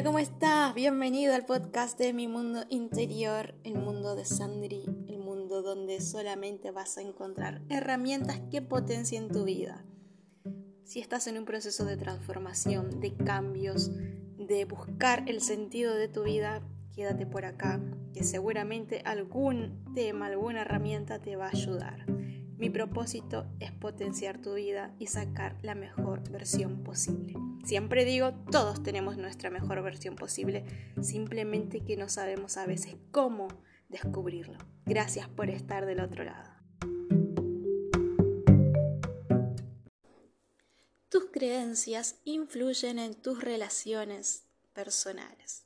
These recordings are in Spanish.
Hola, ¿cómo estás? Bienvenido al podcast de Mi Mundo Interior, el mundo de Sandri, el mundo donde solamente vas a encontrar herramientas que potencien tu vida. Si estás en un proceso de transformación, de cambios, de buscar el sentido de tu vida, quédate por acá, que seguramente algún tema, alguna herramienta te va a ayudar. Mi propósito es potenciar tu vida y sacar la mejor versión posible. Siempre digo, todos tenemos nuestra mejor versión posible, simplemente que no sabemos a veces cómo descubrirlo. Gracias por estar del otro lado. Tus creencias influyen en tus relaciones personales.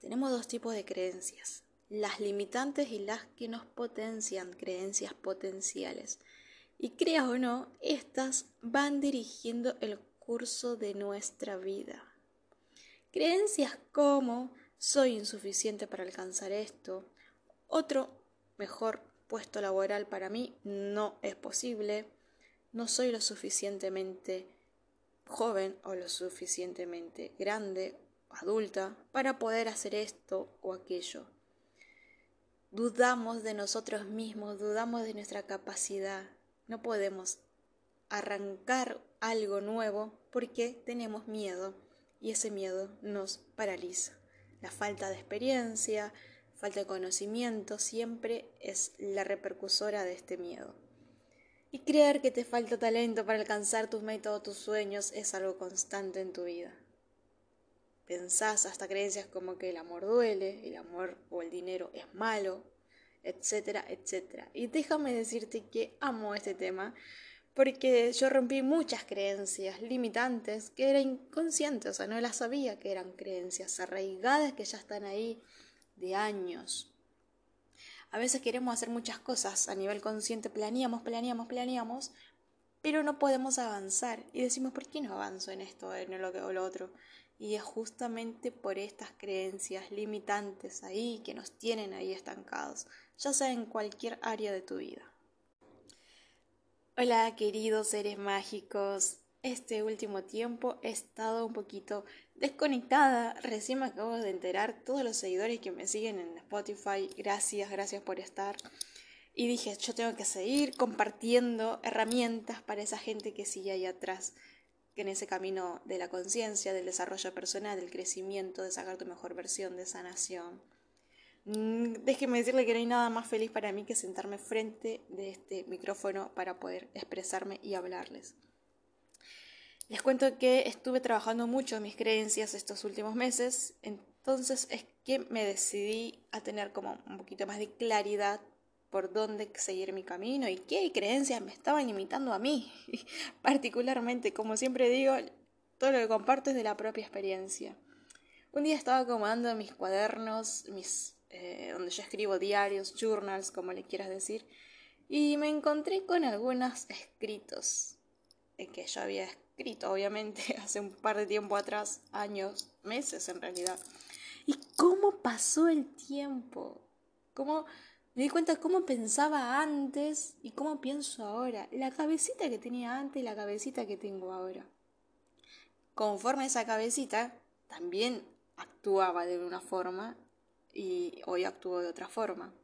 Tenemos dos tipos de creencias, las limitantes y las que nos potencian creencias potenciales. Y creas o no, estas van dirigiendo el curso de nuestra vida. Creencias como soy insuficiente para alcanzar esto, otro mejor puesto laboral para mí no es posible, no soy lo suficientemente joven o lo suficientemente grande, adulta, para poder hacer esto o aquello dudamos de nosotros mismos, dudamos de nuestra capacidad. No podemos arrancar algo nuevo porque tenemos miedo y ese miedo nos paraliza. La falta de experiencia, falta de conocimiento siempre es la repercusora de este miedo. Y creer que te falta talento para alcanzar tus metas o tus sueños es algo constante en tu vida pensás hasta creencias como que el amor duele, el amor o el dinero es malo, etcétera, etcétera. Y déjame decirte que amo este tema porque yo rompí muchas creencias limitantes que eran inconscientes, o sea, no las sabía que eran creencias arraigadas que ya están ahí de años. A veces queremos hacer muchas cosas a nivel consciente, planeamos, planeamos, planeamos, pero no podemos avanzar y decimos, ¿por qué no avanzo en esto, en lo que o lo otro? Y es justamente por estas creencias limitantes ahí que nos tienen ahí estancados, ya sea en cualquier área de tu vida. Hola queridos seres mágicos, este último tiempo he estado un poquito desconectada, recién me acabo de enterar, todos los seguidores que me siguen en Spotify, gracias, gracias por estar. Y dije, yo tengo que seguir compartiendo herramientas para esa gente que sigue ahí atrás en ese camino de la conciencia, del desarrollo personal, del crecimiento, de sacar tu mejor versión, de sanación. Mm, déjeme decirle que no hay nada más feliz para mí que sentarme frente de este micrófono para poder expresarme y hablarles. Les cuento que estuve trabajando mucho en mis creencias estos últimos meses, entonces es que me decidí a tener como un poquito más de claridad por dónde seguir mi camino y qué creencias me estaban limitando a mí. Particularmente, como siempre digo, todo lo que comparto es de la propia experiencia. Un día estaba acomodando mis cuadernos, mis, eh, donde yo escribo diarios, journals, como le quieras decir, y me encontré con algunos escritos eh, que yo había escrito, obviamente, hace un par de tiempo atrás, años, meses en realidad. ¿Y cómo pasó el tiempo? ¿Cómo me di cuenta cómo pensaba antes y cómo pienso ahora. La cabecita que tenía antes y la cabecita que tengo ahora. Conforme esa cabecita, también actuaba de una forma y hoy actúo de otra forma.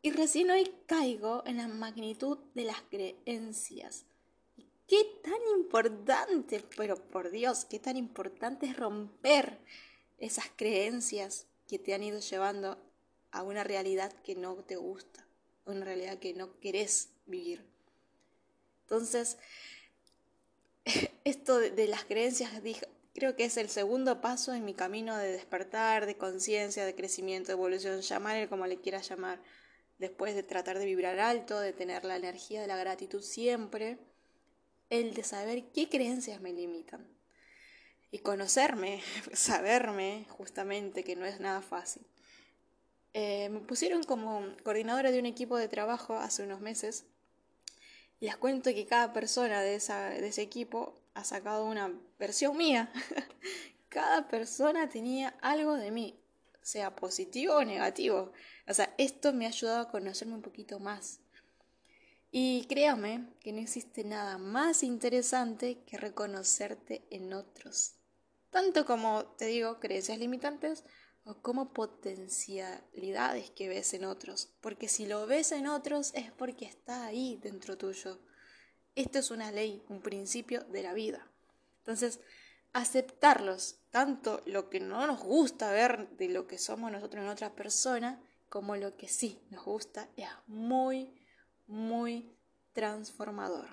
Y recién hoy caigo en la magnitud de las creencias. Qué tan importante, pero por Dios, qué tan importante es romper esas creencias que te han ido llevando a una realidad que no te gusta, una realidad que no querés vivir. Entonces, esto de, las creencias creo que es el segundo paso en mi camino de despertar, de conciencia, de crecimiento, de evolución, llamarle como le quieras llamar, después de tratar de vibrar alto, de tener la energía de la gratitud siempre, el de saber qué creencias me limitan. Y conocerme, saberme justamente que no es nada fácil. Eh, me pusieron como coordinadora de un equipo de trabajo hace unos meses y les cuento que cada persona de, de ese equipo ha sacado una versión mía. cada persona tenía algo de mí, sea positivo o negativo. O sea, esto me ha ayudado a conocerme un poquito más. Y créame que no existe nada más interesante que reconocerte en otros. tanto como, te digo, creencias limitantes o como potencialidades que ves en otros, porque si lo ves en otros es porque está ahí dentro tuyo. Esto es una ley, un principio de la vida. Entonces, aceptarlos, tanto lo que no nos gusta ver de lo que somos nosotros en otra persona, como lo que sí nos gusta, es muy, muy transformador.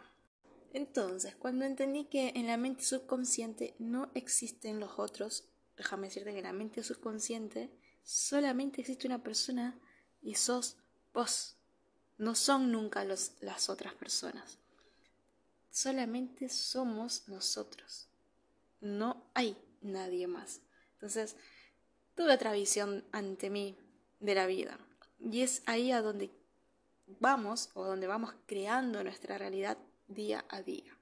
Entonces, cuando entendí que en la mente subconsciente no existen los otros, déjame decirte que en la mente subconsciente solamente existe una persona y sos vos. No son nunca las otras personas. Solamente somos nosotros. No hay nadie más. Entonces, tuve otra visión ante mí de la vida. Y es ahí a donde vamos o donde vamos creando nuestra realidad día a día.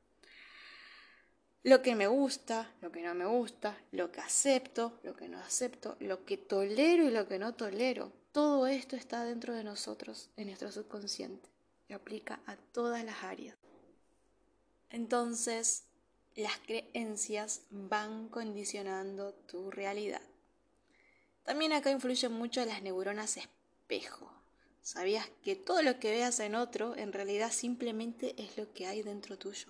Lo que me gusta, lo que no me gusta, lo que acepto, lo que no acepto, lo que tolero y lo que no tolero. Todo esto está dentro de nosotros, en nuestro subconsciente, y aplica a todas las áreas. Entonces, las creencias van condicionando tu realidad. También acá influyen mucho las neuronas espejo. ¿Sabías que todo lo que veas en otro en realidad simplemente es lo que hay dentro tuyo?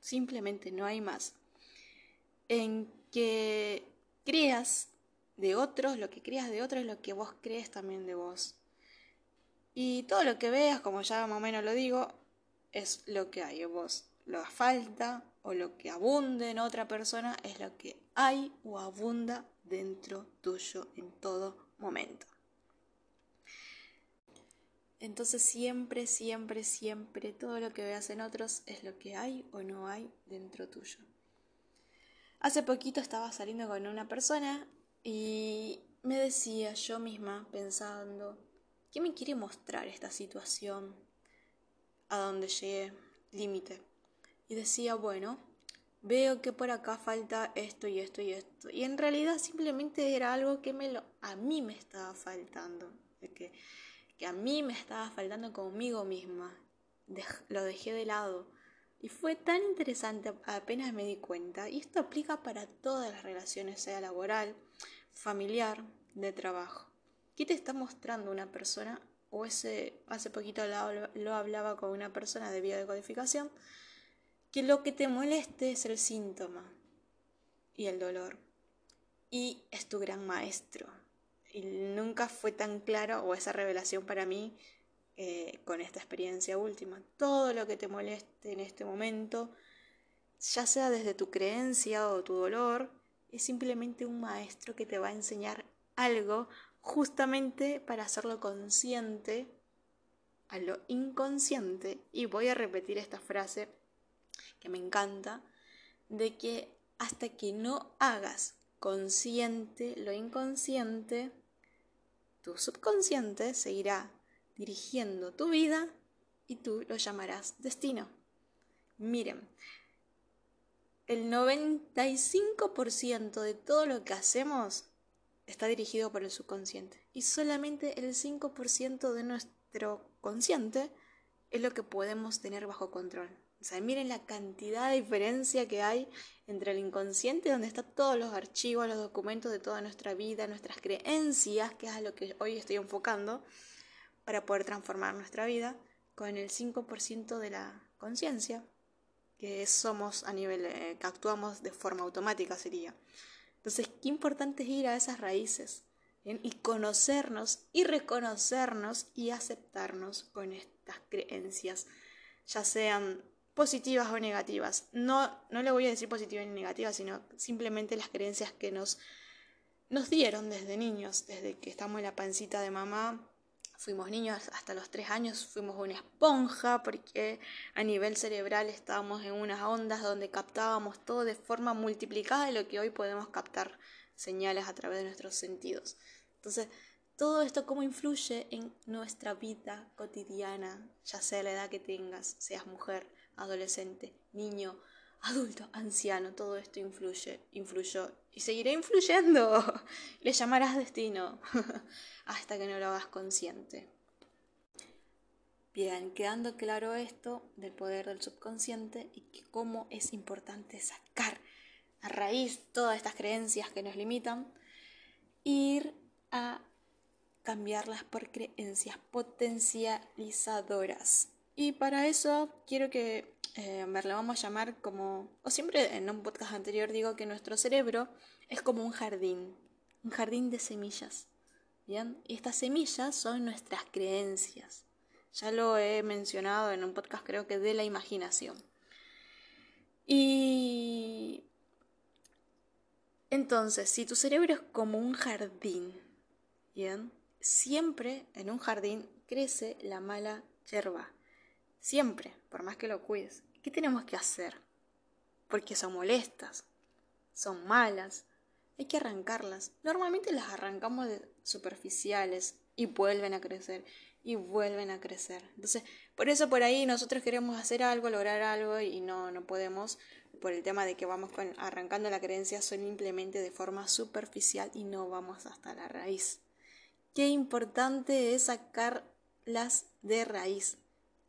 Simplemente no hay más. En que creas de otros, lo que creas de otros es lo que vos crees también de vos. Y todo lo que veas, como ya más o menos lo digo, es lo que hay vos. Lo falta o lo que abunde en otra persona es lo que hay o abunda dentro tuyo en todo momento. Entonces siempre, siempre, siempre todo lo que veas en otros es lo que hay o no hay dentro tuyo. Hace poquito estaba saliendo con una persona y me decía yo misma pensando, ¿qué me quiere mostrar esta situación? A dónde llegué, límite. Y decía, bueno, veo que por acá falta esto y esto y esto. Y en realidad simplemente era algo que me lo, a mí me estaba faltando. que que a mí me estaba faltando conmigo misma. lo dejé de lado. Y fue tan interesante apenas me di cuenta. Y esto aplica para todas las relaciones, sea laboral, familiar, de trabajo. ¿Qué te está mostrando una persona? O ese, hace poquito lo, lo hablaba con una persona de biodecodificación, que lo que te moleste es el síntoma y el dolor. Y es tu gran maestro y nunca fue tan claro o esa revelación para mí eh, con esta experiencia última. Todo lo que te moleste en este momento, ya sea desde tu creencia o tu dolor, es simplemente un maestro que te va a enseñar algo justamente para hacerlo consciente a lo inconsciente. Y voy a repetir esta frase que me encanta, de que hasta que no hagas consciente lo inconsciente, tu subconsciente seguirá dirigiendo tu vida y tú lo llamarás destino. Miren, el 95% de todo lo que hacemos está dirigido por el subconsciente y solamente el 5% de nuestro consciente es lo que podemos tener bajo control. O sea, miren la cantidad de diferencia que hay entre el inconsciente, donde están todos los archivos, los documentos de toda nuestra vida, nuestras creencias, que es a lo que hoy estoy enfocando, para poder transformar nuestra vida, con el 5% de la conciencia, que somos a nivel, eh, que actuamos de forma automática sería. Entonces, qué importante es ir a esas raíces y conocernos y reconocernos y aceptarnos con estas creencias, ya sean positivas o negativas. No, no le voy a decir positivas ni negativas, sino simplemente las creencias que nos, nos dieron desde niños, desde que estamos en la pancita de mamá. Fuimos niños hasta los tres años, fuimos una esponja porque a nivel cerebral estábamos en unas ondas donde captábamos todo de forma multiplicada de lo que hoy podemos captar señales a través de nuestros sentidos. Entonces, todo esto cómo influye en nuestra vida cotidiana, ya sea la edad que tengas, seas mujer, adolescente, niño, adulto, anciano, todo esto influye, influyó y seguirá influyendo. Le llamarás destino hasta que no lo hagas consciente. Bien, quedando claro esto del poder del subconsciente y que cómo es importante sacar a raíz todas estas creencias que nos limitan, ir a cambiarlas por creencias potencializadoras. Y para eso quiero que eh, lo vamos a llamar como, o siempre en un podcast anterior digo que nuestro cerebro es como un jardín, un jardín de semillas. ¿Bien? Y estas semillas son nuestras creencias. Ya lo he mencionado en un podcast creo que de la imaginación. Y entonces, si tu cerebro es como un jardín, ¿bien? Siempre en un jardín crece la mala hierba. Siempre, por más que lo cuides. ¿Qué tenemos que hacer? Porque son molestas, son malas, hay que arrancarlas. Normalmente las arrancamos de superficiales y vuelven a crecer y vuelven a crecer. Entonces, por eso por ahí nosotros queremos hacer algo, lograr algo y no, no podemos por el tema de que vamos arrancando la creencia simplemente de forma superficial y no vamos hasta la raíz. Qué importante es sacarlas de raíz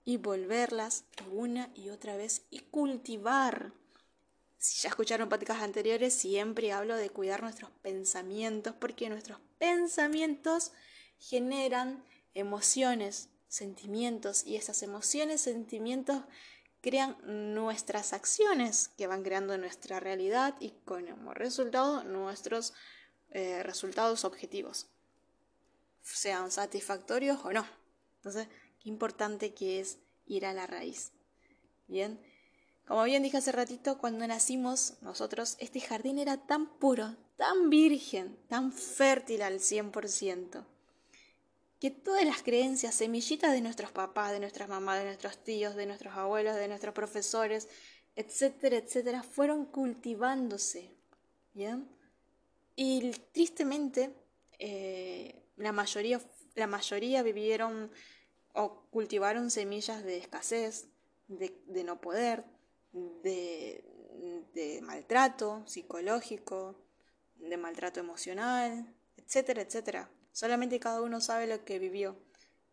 y volverlas una y otra vez y cultivar. Si ya escucharon podcasts anteriores, siempre hablo de cuidar nuestros pensamientos porque nuestros pensamientos generan emociones, sentimientos y esas emociones, sentimientos crean nuestras acciones que van creando nuestra realidad y como resultado nuestros eh, resultados objetivos, sean satisfactorios o no. Entonces, qué importante que es ir a la raíz. Bien, como bien dije hace ratito, cuando nacimos nosotros, este jardín era tan puro, tan virgen, tan fértil al 100% que todas las creencias, semillitas de nuestros papás, de nuestras mamás, de nuestros tíos, de nuestros abuelos, de nuestros profesores, etcétera, etcétera, fueron cultivándose. ¿Bien? Y tristemente, eh, la, mayoría, la mayoría vivieron o cultivaron semillas de escasez, de, no poder, de, de maltrato psicológico, de maltrato emocional, etcétera, etcétera. Solamente cada uno sabe lo que vivió.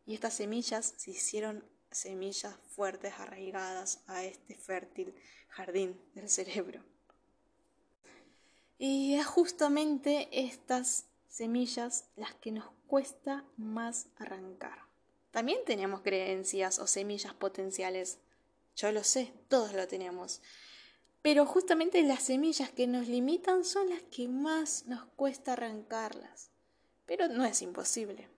Y estas semillas se hicieron semillas fuertes arraigadas a este fértil jardín del cerebro. Y es justamente estas semillas las que nos cuesta más arrancar. También tenemos creencias o semillas potenciales. Yo lo sé, todos lo tenemos. Pero justamente las semillas que nos limitan son las que más nos cuesta arrancarlas. Pero no es imposible.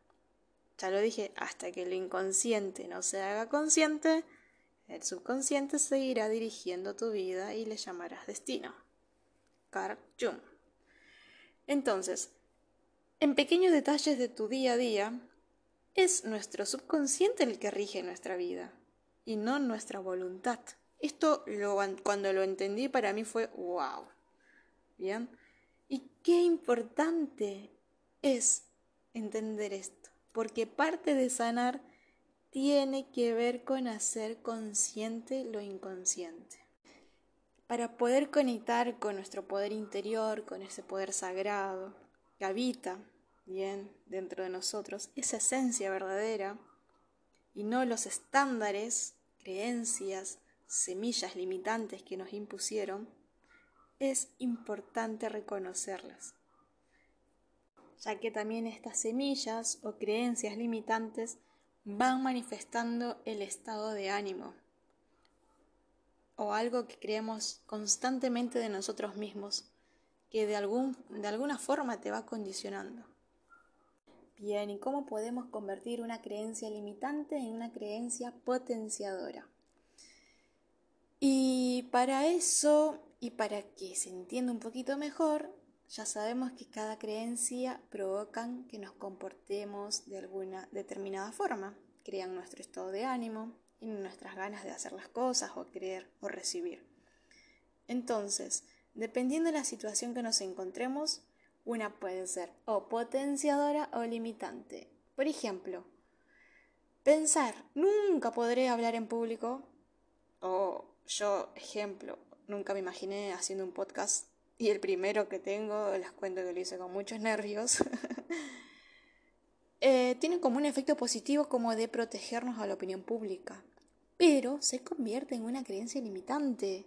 Ya lo dije, hasta que el inconsciente no se haga consciente, el subconsciente seguirá dirigiendo tu vida y le llamarás destino. Carl Jung. Entonces, en pequeños detalles de tu día a día, es nuestro subconsciente el que rige nuestra vida y no nuestra voluntad. Esto cuando lo entendí para mí fue wow. Bien. Y qué importante es entender esto, porque parte de sanar tiene que ver con hacer consciente lo inconsciente. Para poder conectar con nuestro poder interior, con ese poder sagrado que habita bien dentro de nosotros, esa esencia verdadera, y no los estándares, creencias, semillas limitantes que nos impusieron, es importante reconocerlas ya que también estas semillas o creencias limitantes van manifestando el estado de ánimo o algo que creemos constantemente de nosotros mismos, que de, algún, de alguna forma te va condicionando. Bien, ¿y cómo podemos convertir una creencia limitante en una creencia potenciadora? Y para eso, y para que se entienda un poquito mejor, ya sabemos que cada creencia provocan que nos comportemos de alguna determinada forma, crean nuestro estado de ánimo y nuestras ganas de hacer las cosas o creer o recibir. Entonces, dependiendo de la situación que nos encontremos, una puede ser o potenciadora o limitante. Por ejemplo, pensar, nunca podré hablar en público, o yo, ejemplo, nunca me imaginé haciendo un podcast y el primero que tengo, les cuento que lo hice con muchos nervios, eh, tiene como un efecto positivo como de protegernos a la opinión pública, pero se convierte en una creencia limitante.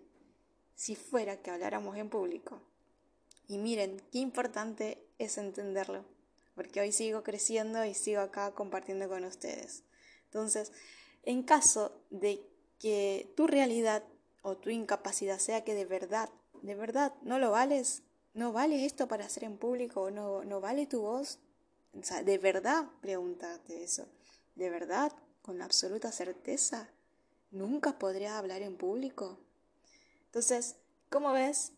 si fuera que habláramos en público? Y miren, qué importante es entenderlo, porque hoy sigo creciendo y sigo acá compartiendo con ustedes. Entonces, en caso de que tu realidad o tu incapacidad sea que de verdad, de verdad no lo vales, no vale esto para hacer en público, no, no vale tu voz, o sea, de verdad, pregúntate eso, de verdad, con absoluta certeza, nunca podría hablar en público. Entonces, ¿cómo ves?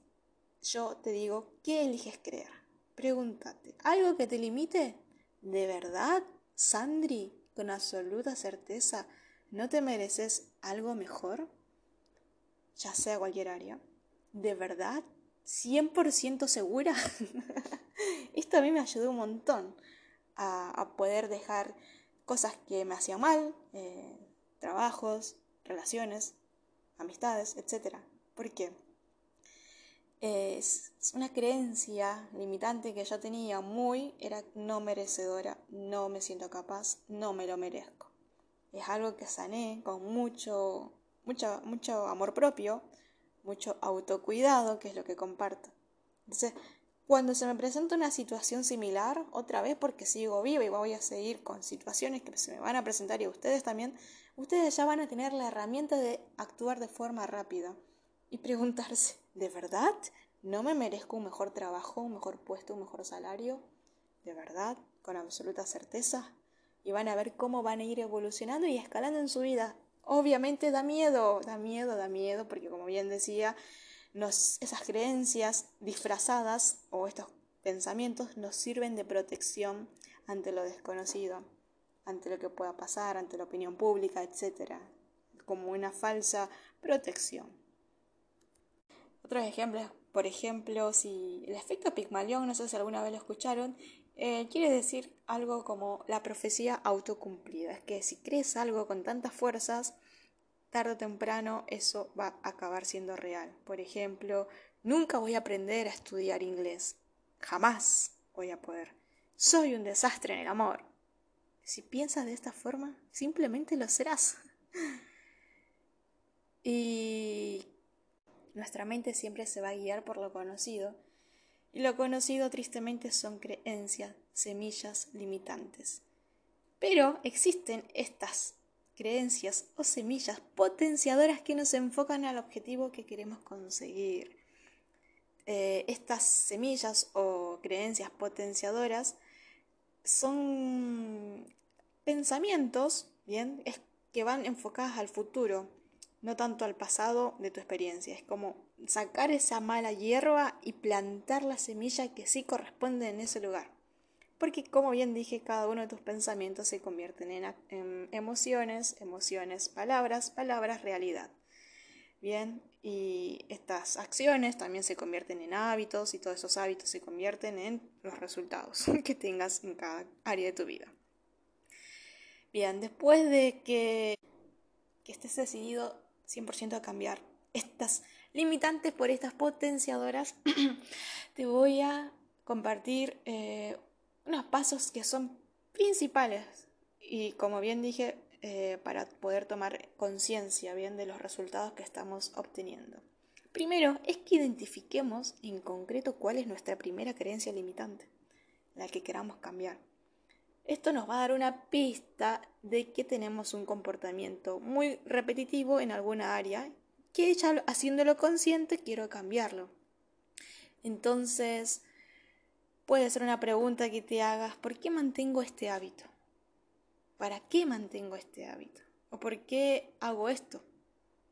Yo te digo, ¿qué eliges creer? Pregúntate, ¿algo que te limite? ¿De verdad, Sandri, con absoluta certeza, no te mereces algo mejor? Ya sea cualquier área. ¿De verdad? ¿100% segura? Esto a mí me ayudó un montón a, poder dejar cosas que me hacían mal, eh, trabajos, relaciones, amistades, etc. ¿Por qué? Es una creencia limitante que yo tenía muy, era no merecedora, no me siento capaz, no me lo merezco. Es algo que sané con mucho, mucho, mucho amor propio, mucho autocuidado, que es lo que comparto. Entonces, cuando se me presenta una situación similar, otra vez porque sigo viva y voy a seguir con situaciones que se me van a presentar y ustedes también, ustedes ya van a tener la herramienta de actuar de forma rápida y preguntarse, ¿de verdad? ¿No me merezco un mejor trabajo, un mejor puesto, un mejor salario? ¿De verdad? ¿Con absoluta certeza? Y van a ver cómo van a ir evolucionando y escalando en su vida. Obviamente da miedo, da miedo, da miedo, porque como bien decía, esas creencias disfrazadas o estos pensamientos nos sirven de protección ante lo desconocido, ante lo que pueda pasar, ante la opinión pública, etc. Como una falsa protección. Otros ejemplos, por ejemplo, si el efecto Pigmalión, no sé si alguna vez lo escucharon, eh, quiere decir algo como la profecía autocumplida. Es que si crees algo con tantas fuerzas, tarde o temprano eso va a acabar siendo real. Por ejemplo, nunca voy a aprender a estudiar inglés. Jamás voy a poder. Soy un desastre en el amor. Si piensas de esta forma, simplemente lo serás. y nuestra mente siempre se va a guiar por lo conocido. Y lo conocido tristemente son creencias, semillas limitantes. Pero existen estas creencias o semillas potenciadoras que nos enfocan al objetivo que queremos conseguir. Eh, estas semillas o creencias potenciadoras son pensamientos, bien, que van enfocadas al futuro, no tanto al pasado de tu experiencia. Es como sacar esa mala hierba y plantar la semilla que sí corresponde en ese lugar porque como bien dije, cada uno de tus pensamientos se convierten en, emociones, emociones, palabras, palabras, realidad. Bien, y estas acciones también se convierten en hábitos y todos esos hábitos se convierten en los resultados que tengas en cada área de tu vida. Bien, después de que, que estés decidido 100% a cambiar estas limitantes por estas potenciadoras, te voy a compartir eh, unos pasos que son principales y como bien dije, eh, para poder tomar conciencia bien de los resultados que estamos obteniendo. Primero es que identifiquemos en concreto cuál es nuestra primera creencia limitante, la que queramos cambiar. Esto nos va a dar una pista de que tenemos un comportamiento muy repetitivo en alguna área que ya haciéndolo consciente quiero cambiarlo. Entonces, Puede ser una pregunta que te hagas, ¿por qué mantengo este hábito? ¿Para qué mantengo este hábito? ¿O por qué hago esto?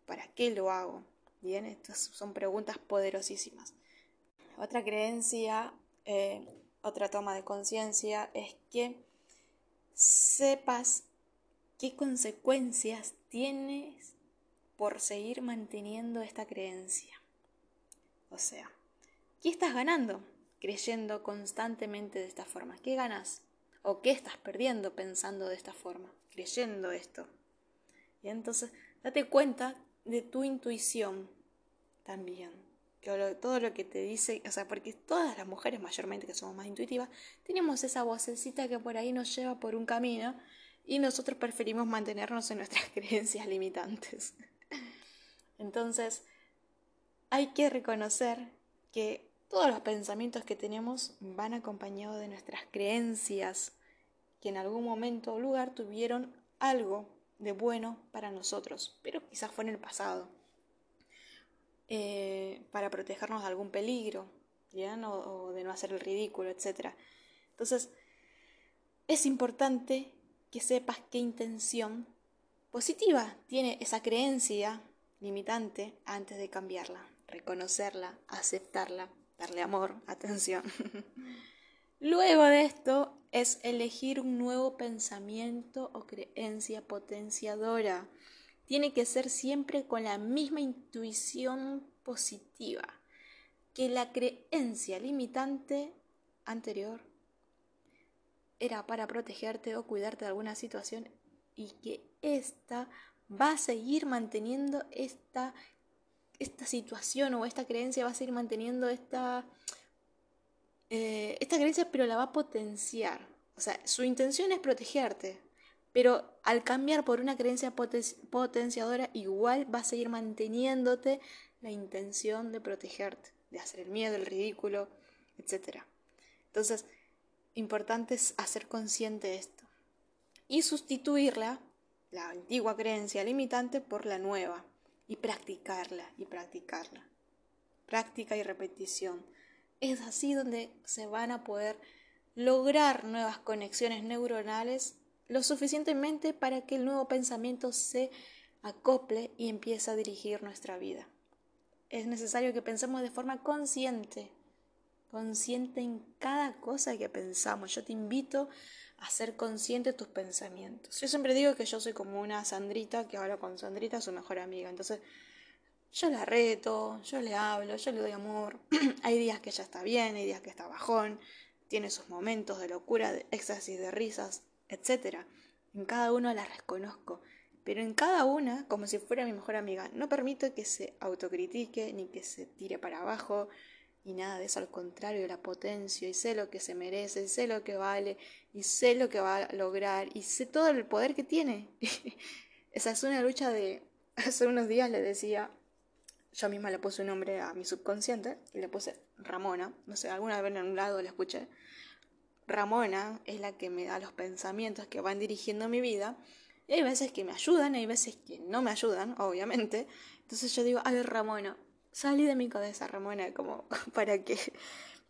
¿Para qué lo hago? Bien, estas son preguntas poderosísimas. Otra creencia, eh, otra toma de conciencia es que sepas qué consecuencias tienes por seguir manteniendo esta creencia. O sea, ¿qué estás ganando? creyendo constantemente de esta forma? ¿Qué ganas? ¿O qué estás perdiendo pensando de esta forma, creyendo esto? Y entonces date cuenta de tu intuición también. Que todo lo que te dice, o sea, porque todas las mujeres mayormente que somos más intuitivas, tenemos esa vocecita que por ahí nos lleva por un camino y nosotros preferimos mantenernos en nuestras creencias limitantes. Entonces, hay que reconocer que todos los pensamientos que tenemos van acompañados de nuestras creencias, que en algún momento o lugar tuvieron algo de bueno para nosotros, pero quizás fue en el pasado, eh, para protegernos de algún peligro, o de no hacer el ridículo, etc. Entonces, es importante que sepas qué intención positiva tiene esa creencia limitante antes de cambiarla, reconocerla, aceptarla, darle amor, atención. Luego de esto es elegir un nuevo pensamiento o creencia potenciadora. Tiene que ser siempre con la misma intuición positiva que la creencia limitante anterior era para protegerte o cuidarte de alguna situación y que esta va a seguir manteniendo esta, esta situación o esta creencia, va a seguir manteniendo esta, eh, esta creencia, pero la va a potenciar. O sea, su intención es protegerte, pero al cambiar por una creencia potenciadora, igual va a seguir manteniéndote la intención de protegerte, de hacer el miedo, el ridículo, etc. Entonces, importante es hacer consciente esto y sustituirla la antigua creencia limitante por la nueva y practicarla y practicarla. Práctica y repetición. Es así donde se van a poder lograr nuevas conexiones neuronales lo suficientemente para que el nuevo pensamiento se acople y empiece a dirigir nuestra vida. Es necesario que pensemos de forma consciente, consciente en cada cosa que pensamos. Yo te invito a ser consciente de tus pensamientos. Yo siempre digo que yo soy como una Sandrita que habla con Sandrita, su mejor amiga. Entonces, yo la reto, yo le hablo, yo le doy amor. hay días que ella está bien, hay días que está bajón, tiene sus momentos de locura, de éxtasis, de risas, etc. En cada uno la reconozco, pero en cada una, como si fuera mi mejor amiga, no permito que se autocritique ni que se tire para abajo, y nada de eso, al contrario, la potencio y sé lo que se merece, sé lo que vale y sé lo que va a lograr y sé todo el poder que tiene. Esa es una lucha de... Hace unos días le decía, yo misma le puse un nombre a mi subconsciente y le puse Ramona, no sé, alguna vez en un lado la escuché. Ramona es la que me da los pensamientos que van dirigiendo mi vida. Y hay veces que me ayudan, hay veces que no me ayudan, obviamente. Entonces yo digo, a ver, Ramona, salí de mi cabeza, Ramona, como para que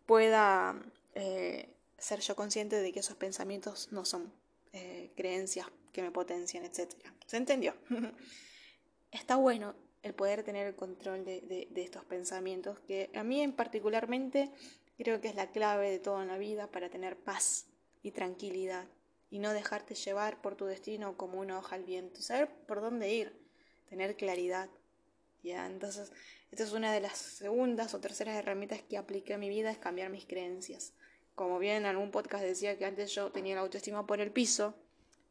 pueda eh, ser yo consciente de que esos pensamientos no son eh, creencias que me potencian, etc. ¿Se entendió? Está bueno el poder tener el control de, de, estos pensamientos, que a mí en particularmente creo que es la clave de toda la vida para tener paz y tranquilidad y no dejarte llevar por tu destino como una hoja al viento, saber por dónde ir, tener claridad. ¿ya? Entonces, esta es una de las segundas o terceras herramientas que apliqué a mi vida, es cambiar mis creencias. Como bien en algún podcast decía que antes yo tenía la autoestima por el piso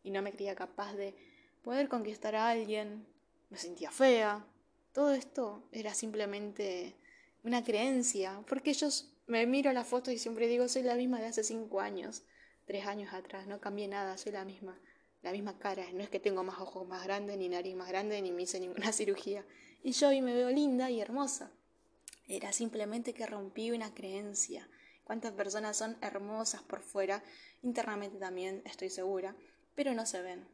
y no me creía capaz de poder conquistar a alguien, me sentía fea. Todo esto era simplemente una creencia, porque yo me miro a la foto y siempre digo, soy la misma de hace cinco años, tres años atrás, no cambié nada, soy la misma, la misma cara, no es que tengo más ojos más grandes, ni nariz más grande, ni me hice ninguna cirugía, y yo hoy me veo linda y hermosa. Era simplemente que rompí una creencia. ¿Cuántas personas son hermosas por fuera? Internamente también, estoy segura, pero no se ven.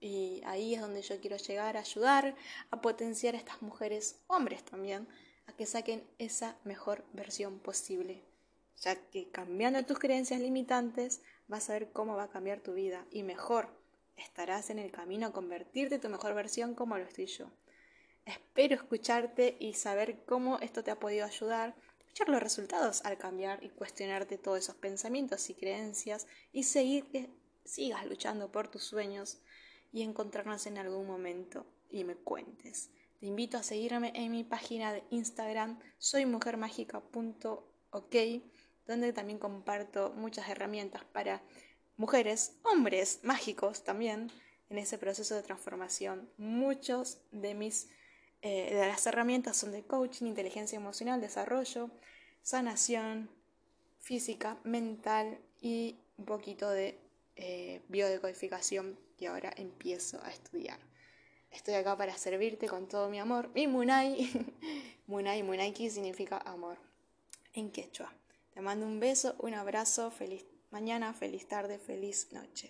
Y ahí es donde yo quiero llegar a ayudar, a potenciar a estas mujeres, hombres también, que saquen esa mejor versión posible. Ya que cambiando tus creencias limitantes, vas a ver cómo va a cambiar tu vida y mejor estarás en el camino a convertirte en tu mejor versión como lo estoy yo. Espero escucharte y saber cómo esto te ha podido ayudar, escuchar los resultados al cambiar y cuestionarte todos esos pensamientos y creencias y seguir que sigas luchando por tus sueños y encontrarnos en algún momento y me cuentes. Te invito a seguirme en mi página de Instagram soymujermágica.ok donde también comparto muchas herramientas para mujeres, hombres mágicos también en ese proceso de transformación. Muchos de mis eh, de las herramientas son de coaching, inteligencia emocional, desarrollo, sanación física, mental y un poquito de eh, biodecodificación que ahora empiezo a estudiar. Estoy acá para servirte con todo mi amor, mi Munai, Munai Munaiki significa amor en quechua. Te mando un beso, un abrazo, feliz mañana, feliz tarde, feliz noche.